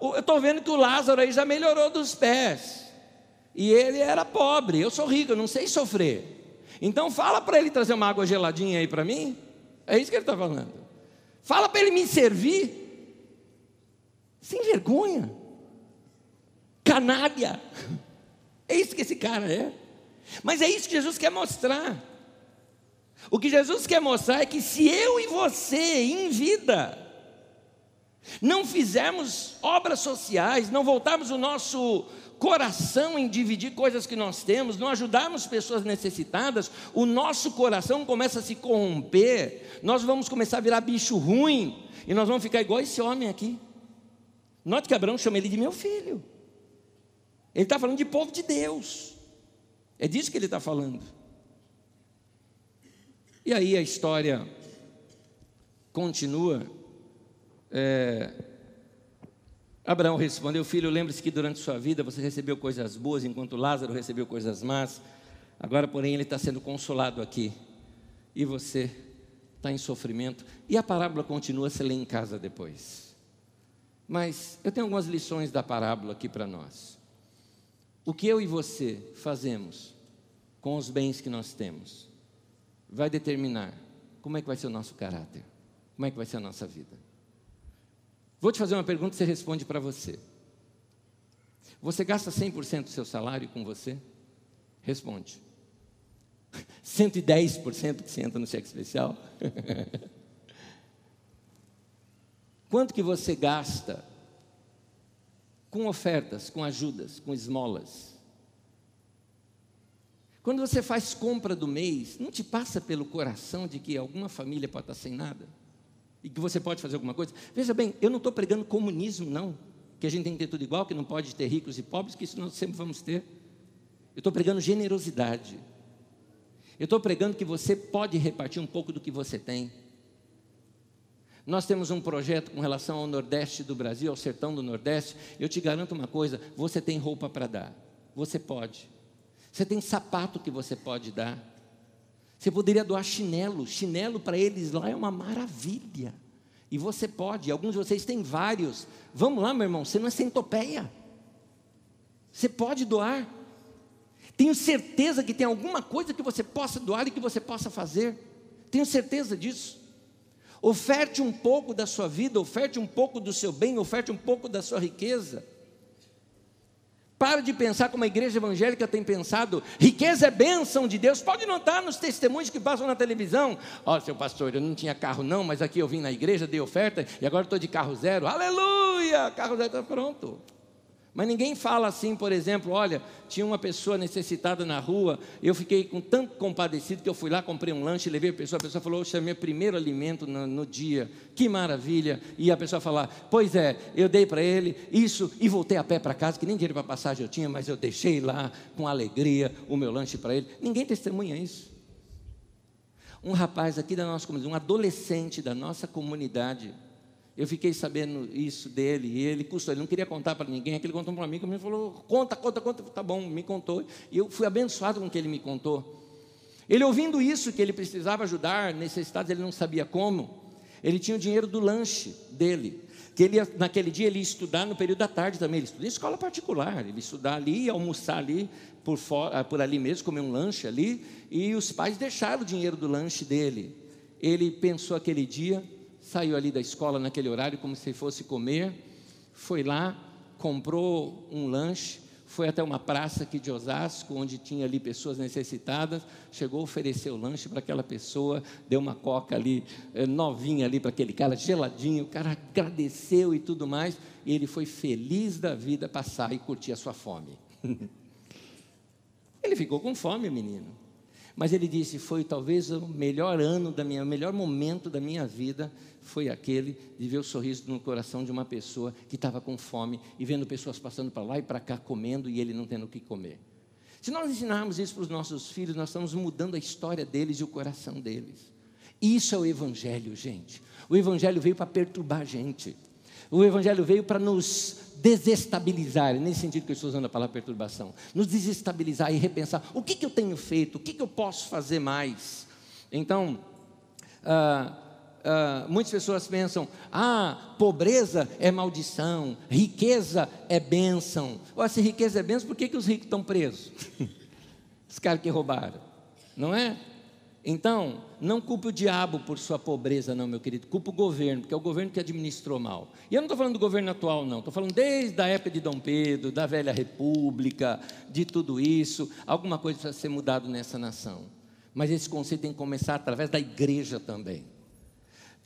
eu estou vendo que o Lázaro aí já melhorou dos pés. E ele era pobre, eu sou rico, eu não sei sofrer. Então fala para ele trazer uma água geladinha aí para mim. É isso que ele está falando. Fala para ele me servir. Sem vergonha. Canalha. É isso que esse cara é. Mas é isso que Jesus quer mostrar. O que Jesus quer mostrar é que se eu e você, em vida, não fizermos obras sociais, não voltarmos o nosso coração em dividir coisas que nós temos, não ajudarmos pessoas necessitadas, o nosso coração começa a se corromper, nós vamos começar a virar bicho ruim, e nós vamos ficar igual esse homem aqui. Note que Abraão chama ele de meu filho. Ele está falando de povo de Deus. É disso que ele está falando. E aí a história continua. É, Abraão respondeu: Filho, lembre-se que durante sua vida você recebeu coisas boas, enquanto Lázaro recebeu coisas más. Agora, porém, ele está sendo consolado aqui. E você está em sofrimento. E a parábola continua, se lê em casa depois. Mas eu tenho algumas lições da parábola aqui para nós. O que eu e você fazemos com os bens que nós temos? Vai determinar como é que vai ser o nosso caráter, como é que vai ser a nossa vida. Vou te fazer uma pergunta e você responde para você. Você gasta 100% do seu salário com você? Responde. 110% que você entra no cheque especial? Quanto que você gasta com ofertas, com ajudas, com esmolas? Quando você faz compra do mês, não te passa pelo coração de que alguma família pode estar sem nada? E que você pode fazer alguma coisa? Veja bem, eu não estou pregando comunismo, não. Que a gente tem que ter tudo igual, que não pode ter ricos e pobres, que isso nós sempre vamos ter. Eu estou pregando generosidade. Eu estou pregando que você pode repartir um pouco do que você tem. Nós temos um projeto com relação ao Nordeste do Brasil, ao sertão do Nordeste. Eu te garanto uma coisa: você tem roupa para dar. Você pode. Você tem sapato que você pode dar. Você poderia doar chinelo. Chinelo para eles lá é uma maravilha. E você pode, alguns de vocês têm vários. Vamos lá, meu irmão, você não é centopeia. Você pode doar. Tenho certeza que tem alguma coisa que você possa doar e que você possa fazer. Tenho certeza disso. Oferte um pouco da sua vida, oferte um pouco do seu bem, oferte um pouco da sua riqueza. Para de pensar como a igreja evangélica tem pensado. Riqueza é bênção de Deus. Pode notar nos testemunhos que passam na televisão. Ó, oh, seu pastor, eu não tinha carro não, mas aqui eu vim na igreja, dei oferta e agora estou de carro zero. Aleluia! Carro zero está pronto. Mas ninguém fala assim, por exemplo, olha, tinha uma pessoa necessitada na rua, eu fiquei com tanto compadecido que eu fui lá, comprei um lanche, levei a pessoa, a pessoa falou, é meu primeiro alimento no, no, dia, que maravilha. E a pessoa falar, pois é, eu dei para ele isso e voltei a pé para casa, que nem dinheiro para passagem eu tinha, mas eu deixei lá com alegria o meu lanche para ele. Ninguém testemunha isso. Um rapaz aqui da nossa comunidade, um adolescente da nossa comunidade, eu fiquei sabendo isso dele, e ele custou, ele não queria contar para ninguém, aquele contou para um amigo, me falou, conta, conta, conta, tá bom, me contou, e eu fui abençoado com o que ele me contou. Ele ouvindo isso, que ele precisava ajudar necessitados, ele não sabia como, ele tinha o dinheiro do lanche dele, que ele, naquele dia ele ia estudar no período da tarde também, ele estudava em escola particular, ele ia estudar ali, ia almoçar ali, por, fora, por ali mesmo, comer um lanche ali, e os pais deixaram o dinheiro do lanche dele. Ele pensou aquele dia, saiu ali da escola naquele horário como se fosse comer, foi lá, comprou um lanche, foi até uma praça aqui de Osasco, onde tinha ali pessoas necessitadas, chegou, ofereceu o lanche para aquela pessoa, deu uma coca ali, eh, novinha ali para aquele cara, geladinho, o cara agradeceu e tudo mais, e ele foi feliz da vida passar e curtir a sua fome. Ele ficou com fome, menino. Mas ele disse: Foi talvez o melhor ano da minha, o melhor momento da minha vida, foi aquele de ver o sorriso no coração de uma pessoa que estava com fome e vendo pessoas passando para lá e para cá comendo e ele não tendo o que comer. Se nós ensinarmos isso para os nossos filhos, nós estamos mudando a história deles e o coração deles. Isso é o Evangelho, gente. O Evangelho veio para perturbar a gente. O Evangelho veio para nos desestabilizar, nesse sentido que eu estou usando a palavra perturbação, nos desestabilizar e repensar: o que, que eu tenho feito, o que, que eu posso fazer mais. Então, ah, ah, muitas pessoas pensam: ah, pobreza é maldição, riqueza é bênção. Ora, se riqueza é bênção, por que, que os ricos estão presos? os caras que roubaram, não é? Então, não culpe o diabo por sua pobreza, não, meu querido. Culpe o governo, porque é o governo que administrou mal. E eu não estou falando do governo atual, não. Estou falando desde a época de Dom Pedro, da velha república, de tudo isso. Alguma coisa precisa ser mudado nessa nação. Mas esse conceito tem que começar através da igreja também.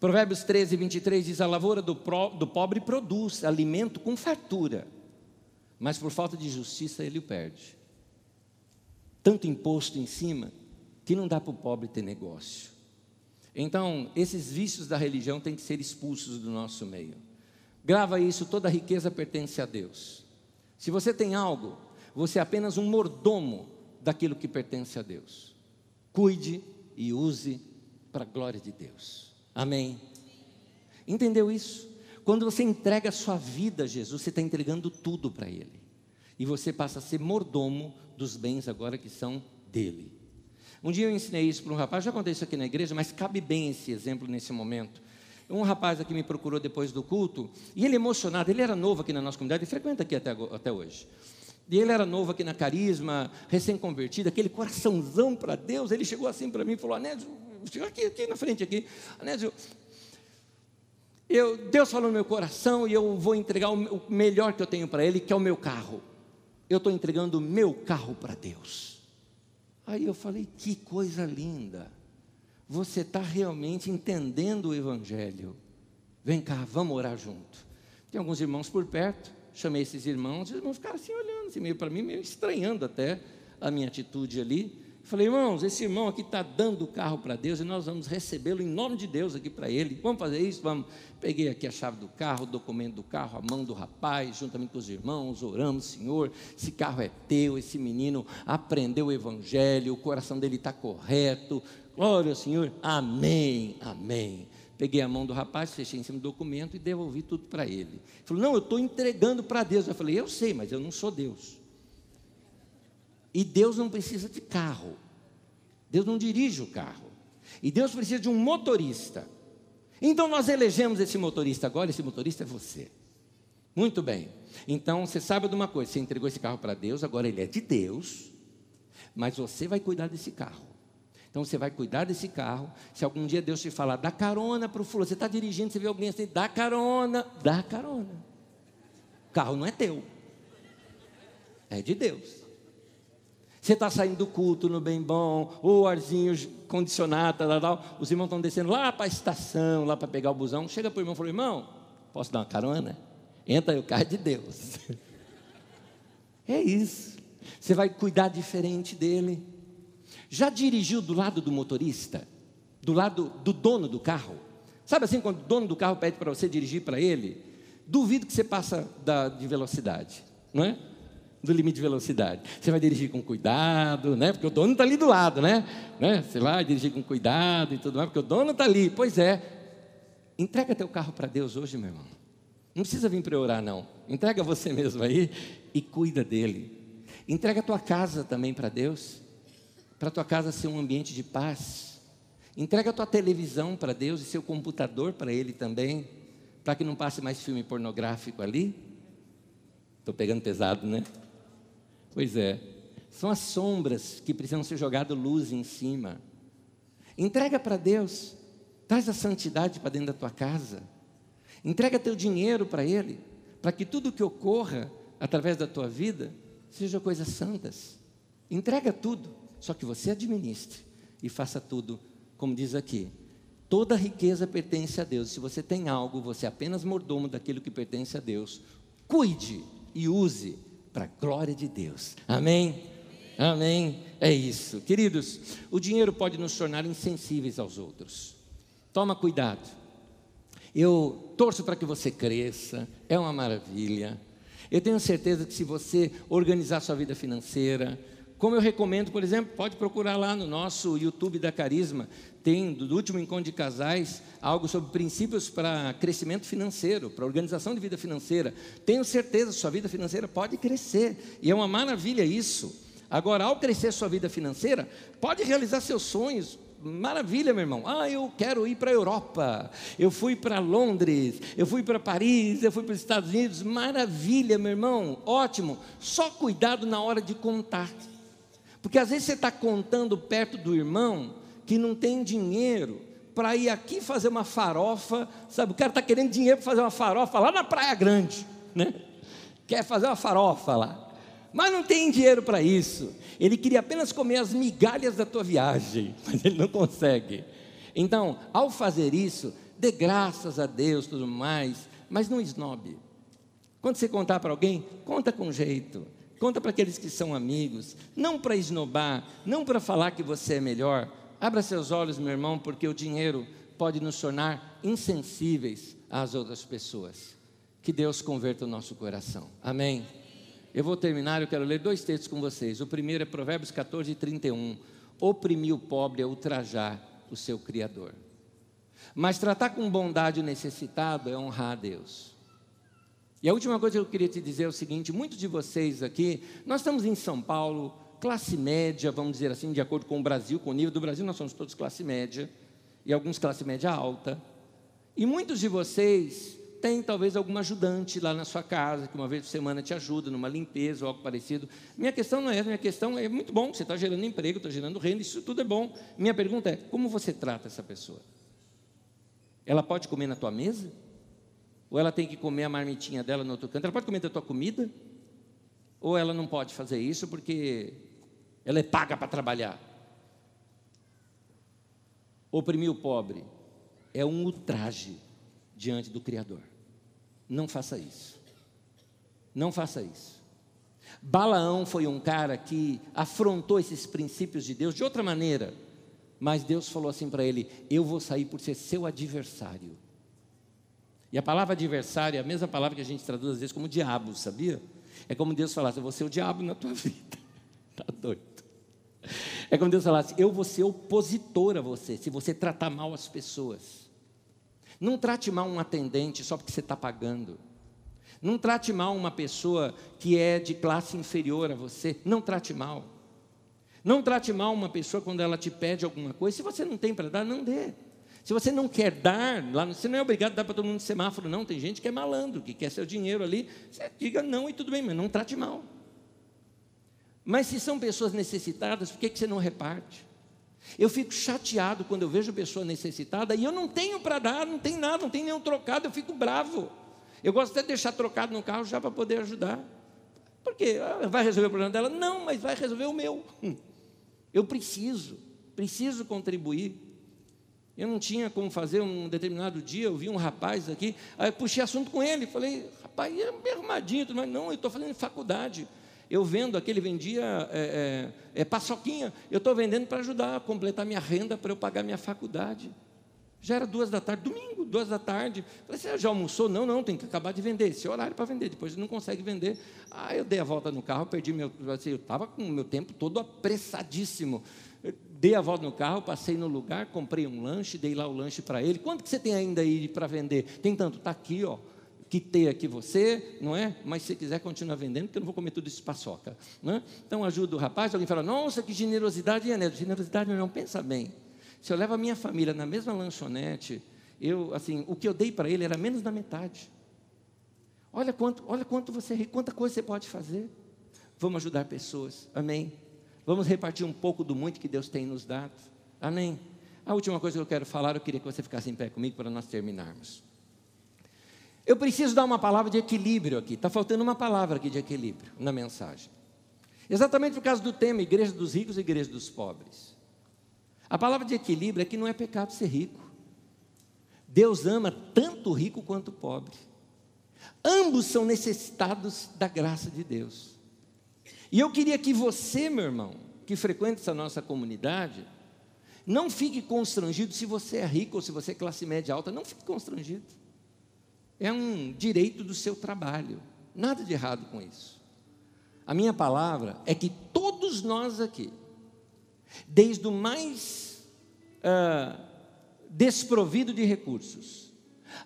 Provérbios 13, 23 diz: A lavoura do, pro, do pobre produz alimento com fartura, mas por falta de justiça ele o perde. Tanto imposto em cima que não dá para o pobre ter negócio. Então, esses vícios da religião têm que ser expulsos do nosso meio. Grava isso: toda riqueza pertence a Deus. Se você tem algo, você é apenas um mordomo daquilo que pertence a Deus. Cuide e use para a glória de Deus. Amém? Entendeu isso? Quando você entrega a sua vida a Jesus, você está entregando tudo para Ele. E você passa a ser mordomo dos bens agora que são dele. Um dia eu ensinei isso para um rapaz, já contei isso aqui na igreja, mas cabe bem esse exemplo nesse momento. Um rapaz aqui me procurou depois do culto, e ele emocionado, ele era novo aqui na nossa comunidade, e frequenta aqui até, até hoje. E ele era novo aqui na Carisma, recém-convertido, aquele coraçãozão para Deus. Ele chegou assim para mim e falou: Anésio, chegou aqui, aqui na frente, aqui. Anésio, eu, Deus falou no meu coração e eu vou entregar o, o melhor que eu tenho para Ele, que é o meu carro. Eu estou entregando o meu carro para Deus. Aí eu falei: que coisa linda. Você está realmente entendendo o Evangelho. Vem cá, vamos orar junto. Tem alguns irmãos por perto, chamei esses irmãos, os irmãos ficaram assim olhando, assim, meio para mim, meio estranhando até a minha atitude ali. Falei, irmãos, esse irmão aqui está dando o carro para Deus e nós vamos recebê-lo em nome de Deus aqui para ele. Vamos fazer isso? Vamos. Peguei aqui a chave do carro, o documento do carro, a mão do rapaz, juntamente com os irmãos, oramos, Senhor, esse carro é teu, esse menino aprendeu o Evangelho, o coração dele está correto. Glória ao Senhor, amém, amém. Peguei a mão do rapaz, fechei em cima do documento e devolvi tudo para ele. Ele falou, não, eu estou entregando para Deus. Eu falei, eu sei, mas eu não sou Deus. E Deus não precisa de carro. Deus não dirige o carro. E Deus precisa de um motorista. Então nós elegemos esse motorista agora, esse motorista é você. Muito bem. Então você sabe de uma coisa: você entregou esse carro para Deus, agora ele é de Deus, mas você vai cuidar desse carro. Então você vai cuidar desse carro. Se algum dia Deus te falar, dá carona para o fulano, você está dirigindo, você vê alguém assim, dá carona, dá carona. O carro não é teu, é de Deus. Você está saindo do culto no bem bom, o arzinho condicionado, tal, tal, os irmãos estão descendo lá para a estação, lá para pegar o busão. Chega para o irmão e fala: irmão, posso dar uma carona? Entra aí, o carro é de Deus. É isso. Você vai cuidar diferente dele. Já dirigiu do lado do motorista? Do lado do dono do carro? Sabe assim, quando o dono do carro pede para você dirigir para ele? Duvido que você passa da, de velocidade, não é? Do limite de velocidade. Você vai dirigir com cuidado, né? Porque o dono está ali do lado, né? né? Você vai dirigir com cuidado e tudo mais, porque o dono está ali. Pois é. Entrega teu carro para Deus hoje, meu irmão. Não precisa vir para orar, não. Entrega você mesmo aí e cuida dele. Entrega a tua casa também para Deus, para a tua casa ser um ambiente de paz. Entrega a tua televisão para Deus e seu computador para Ele também, para que não passe mais filme pornográfico ali. Estou pegando pesado, né? Pois é. São as sombras que precisam ser jogadas luz em cima. Entrega para Deus. Traz a santidade para dentro da tua casa. Entrega teu dinheiro para Ele, para que tudo que ocorra através da tua vida seja coisas santas. Entrega tudo, só que você administre e faça tudo, como diz aqui. Toda riqueza pertence a Deus. Se você tem algo, você é apenas mordomo daquilo que pertence a Deus. Cuide e use para a glória de Deus. Amém? Amém? É isso. Queridos, o dinheiro pode nos tornar insensíveis aos outros. Toma cuidado. Eu torço para que você cresça, é uma maravilha. Eu tenho certeza que se você organizar sua vida financeira, como eu recomendo, por exemplo, pode procurar lá no nosso YouTube da Carisma, tem do último encontro de casais algo sobre princípios para crescimento financeiro, para organização de vida financeira. Tenho certeza sua vida financeira pode crescer, e é uma maravilha isso. Agora, ao crescer sua vida financeira, pode realizar seus sonhos, maravilha, meu irmão. Ah, eu quero ir para a Europa. Eu fui para Londres, eu fui para Paris, eu fui para os Estados Unidos. Maravilha, meu irmão. Ótimo. Só cuidado na hora de contar. Porque às vezes você está contando perto do irmão que não tem dinheiro para ir aqui fazer uma farofa, sabe? O cara está querendo dinheiro para fazer uma farofa lá na Praia Grande, né? Quer fazer uma farofa lá, mas não tem dinheiro para isso. Ele queria apenas comer as migalhas da tua viagem, mas ele não consegue. Então, ao fazer isso, dê graças a Deus, tudo mais, mas não esnobe. Quando você contar para alguém, conta com jeito. Conta para aqueles que são amigos, não para esnobar, não para falar que você é melhor. Abra seus olhos, meu irmão, porque o dinheiro pode nos tornar insensíveis às outras pessoas. Que Deus converta o nosso coração. Amém. Eu vou terminar, eu quero ler dois textos com vocês. O primeiro é Provérbios 14, 31. Oprimir o pobre é ultrajar o seu Criador. Mas tratar com bondade o necessitado é honrar a Deus. E a última coisa que eu queria te dizer é o seguinte: muitos de vocês aqui, nós estamos em São Paulo, classe média, vamos dizer assim, de acordo com o Brasil, com o nível do Brasil, nós somos todos classe média, e alguns classe média alta. E muitos de vocês têm talvez algum ajudante lá na sua casa, que uma vez por semana te ajuda numa limpeza ou algo parecido. Minha questão não é essa, minha questão é muito bom, você está gerando emprego, está gerando renda, isso tudo é bom. Minha pergunta é: como você trata essa pessoa? Ela pode comer na tua mesa? Ou ela tem que comer a marmitinha dela no outro canto? Ela pode comer da tua comida? Ou ela não pode fazer isso porque ela é paga para trabalhar? Oprimir o pobre é um ultraje diante do Criador. Não faça isso. Não faça isso. Balaão foi um cara que afrontou esses princípios de Deus de outra maneira, mas Deus falou assim para ele: Eu vou sair por ser seu adversário. E a palavra adversário é a mesma palavra que a gente traduz às vezes como diabo, sabia? É como Deus falasse, eu vou ser o diabo na tua vida. Está doido. É como Deus falasse, eu vou ser opositor a você, se você tratar mal as pessoas. Não trate mal um atendente só porque você está pagando. Não trate mal uma pessoa que é de classe inferior a você. Não trate mal. Não trate mal uma pessoa quando ela te pede alguma coisa. Se você não tem para dar, não dê. Se você não quer dar, lá, você não é obrigado a dar para todo mundo semáforo, não. Tem gente que é malandro, que quer seu dinheiro ali. Você diga não e tudo bem, mas não trate mal. Mas se são pessoas necessitadas, por que, que você não reparte? Eu fico chateado quando eu vejo pessoa necessitada e eu não tenho para dar, não tem nada, não tem nenhum trocado, eu fico bravo. Eu gosto até de deixar trocado no carro já para poder ajudar. Por quê? Ah, vai resolver o problema dela? Não, mas vai resolver o meu. Eu preciso, preciso contribuir. Eu não tinha como fazer um determinado dia, eu vi um rapaz aqui, aí eu puxei assunto com ele, falei, rapaz, é bem arrumadinho, mas não, eu estou fazendo faculdade. Eu vendo aqui, ele vendia é, é, é paçoquinha, eu estou vendendo para ajudar a completar minha renda para eu pagar minha faculdade. Já era duas da tarde, domingo, duas da tarde. Falei, você já almoçou? Não, não, tem que acabar de vender. Esse horário para vender, depois não consegue vender. Ah, eu dei a volta no carro, perdi meu. Assim, eu estava com o meu tempo todo apressadíssimo dei a volta no carro, passei no lugar, comprei um lanche, dei lá o lanche para ele. Quanto que você tem ainda aí para vender? Tem tanto, está aqui, ó. Quitei aqui você, não é? Mas se quiser continuar vendendo, porque eu não vou comer tudo isso paçoca. Não é? Então ajuda o rapaz, alguém fala, nossa, que generosidade, é, né? Generosidade, irmão, pensa bem. Se eu levo a minha família na mesma lanchonete, eu, assim, o que eu dei para ele era menos da metade. Olha quanto, olha quanto você, quanta coisa você pode fazer. Vamos ajudar pessoas. Amém. Vamos repartir um pouco do muito que Deus tem nos dado. Amém. A última coisa que eu quero falar, eu queria que você ficasse em pé comigo para nós terminarmos. Eu preciso dar uma palavra de equilíbrio aqui. Está faltando uma palavra aqui de equilíbrio na mensagem. Exatamente por causa do tema Igreja dos ricos e Igreja dos pobres. A palavra de equilíbrio é que não é pecado ser rico. Deus ama tanto o rico quanto o pobre. Ambos são necessitados da graça de Deus. E eu queria que você, meu irmão, que frequenta essa nossa comunidade, não fique constrangido se você é rico ou se você é classe média alta, não fique constrangido. É um direito do seu trabalho, nada de errado com isso. A minha palavra é que todos nós aqui, desde o mais desprovido de recursos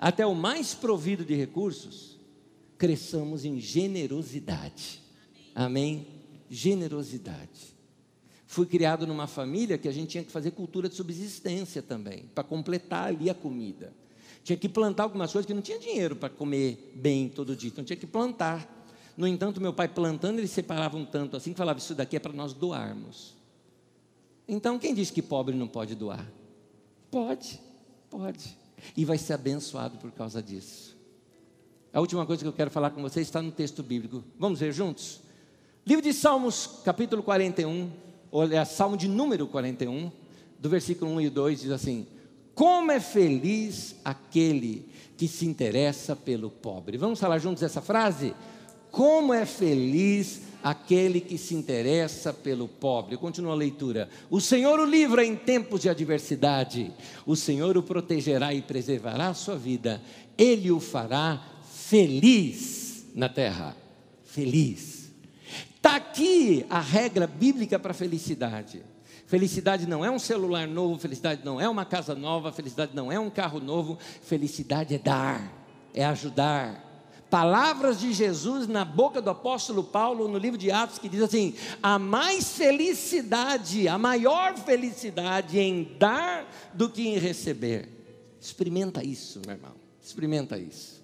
até o mais provido de recursos, cresçamos em generosidade. Amém? Generosidade. Fui criado numa família que a gente tinha que fazer cultura de subsistência também, para completar ali a comida. Tinha que plantar algumas coisas que não tinha dinheiro para comer bem todo dia, então tinha que plantar. No entanto, meu pai plantando, ele separava um tanto assim, que falava: Isso daqui é para nós doarmos. Então, quem diz que pobre não pode doar? Pode, pode. E vai ser abençoado por causa disso. A última coisa que eu quero falar com vocês está no texto bíblico. Vamos ver juntos? Livro de Salmos, capítulo 41, olha, Salmo de número 41, do versículo 1 e 2 diz assim: Como é feliz aquele que se interessa pelo pobre. Vamos falar juntos essa frase? Como é feliz aquele que se interessa pelo pobre. Continua a leitura. O Senhor o livra em tempos de adversidade. O Senhor o protegerá e preservará a sua vida. Ele o fará feliz na terra. Feliz. Está aqui a regra bíblica para a felicidade. Felicidade não é um celular novo, felicidade não é uma casa nova, felicidade não é um carro novo, felicidade é dar, é ajudar. Palavras de Jesus na boca do apóstolo Paulo no livro de Atos que diz assim: há mais felicidade, a maior felicidade em dar do que em receber. Experimenta isso, meu irmão. Experimenta isso.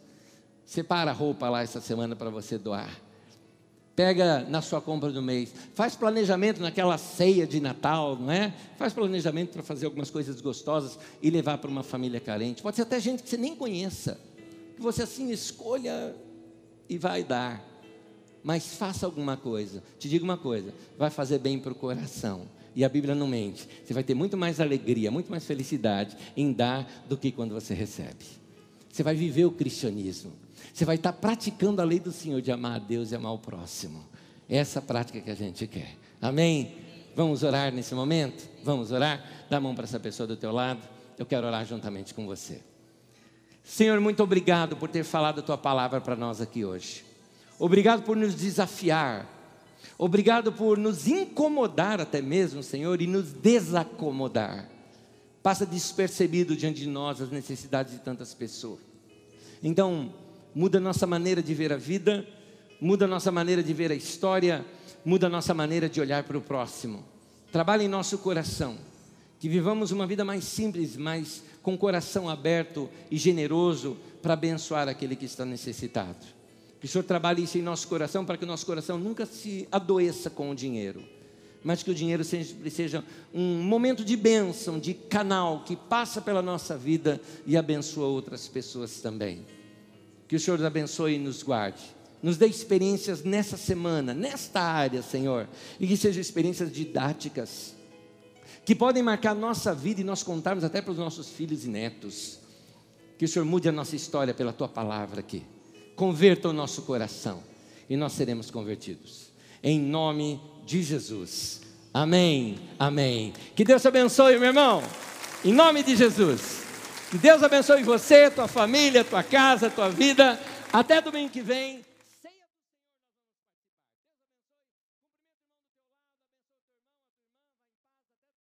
Separa a roupa lá essa semana para você doar. Pega na sua compra do mês, faz planejamento naquela ceia de Natal, não é? Faz planejamento para fazer algumas coisas gostosas e levar para uma família carente. Pode ser até gente que você nem conheça, que você assim escolha e vai dar. Mas faça alguma coisa. Te digo uma coisa: vai fazer bem para o coração. E a Bíblia não mente. Você vai ter muito mais alegria, muito mais felicidade em dar do que quando você recebe. Você vai viver o cristianismo. Você vai estar praticando a lei do Senhor de amar a Deus e amar o próximo. É essa prática que a gente quer. Amém? Vamos orar nesse momento? Vamos orar? Dá a mão para essa pessoa do teu lado. Eu quero orar juntamente com você. Senhor, muito obrigado por ter falado a tua palavra para nós aqui hoje. Obrigado por nos desafiar. Obrigado por nos incomodar até mesmo, Senhor, e nos desacomodar. Passa despercebido diante de nós as necessidades de tantas pessoas. Então, muda nossa maneira de ver a vida, muda nossa maneira de ver a história, muda nossa maneira de olhar para o próximo. Trabalhe em nosso coração, que vivamos uma vida mais simples, mais com coração aberto e generoso para abençoar aquele que está necessitado. Que o Senhor trabalhe isso em nosso coração para que o nosso coração nunca se adoeça com o dinheiro, mas que o dinheiro seja, seja um momento de bênção, de canal que passa pela nossa vida e abençoa outras pessoas também. Que o Senhor nos abençoe e nos guarde. Nos dê experiências nessa semana, nesta área, Senhor, e que sejam experiências didáticas, que podem marcar nossa vida e nós contarmos até para os nossos filhos e netos. Que o Senhor mude a nossa história pela tua palavra aqui. Converta o nosso coração e nós seremos convertidos. Em nome de Jesus. Amém. Amém. Que Deus te abençoe, meu irmão. Em nome de Jesus. Que Deus abençoe você, tua família, tua casa, tua vida. Até domingo que vem.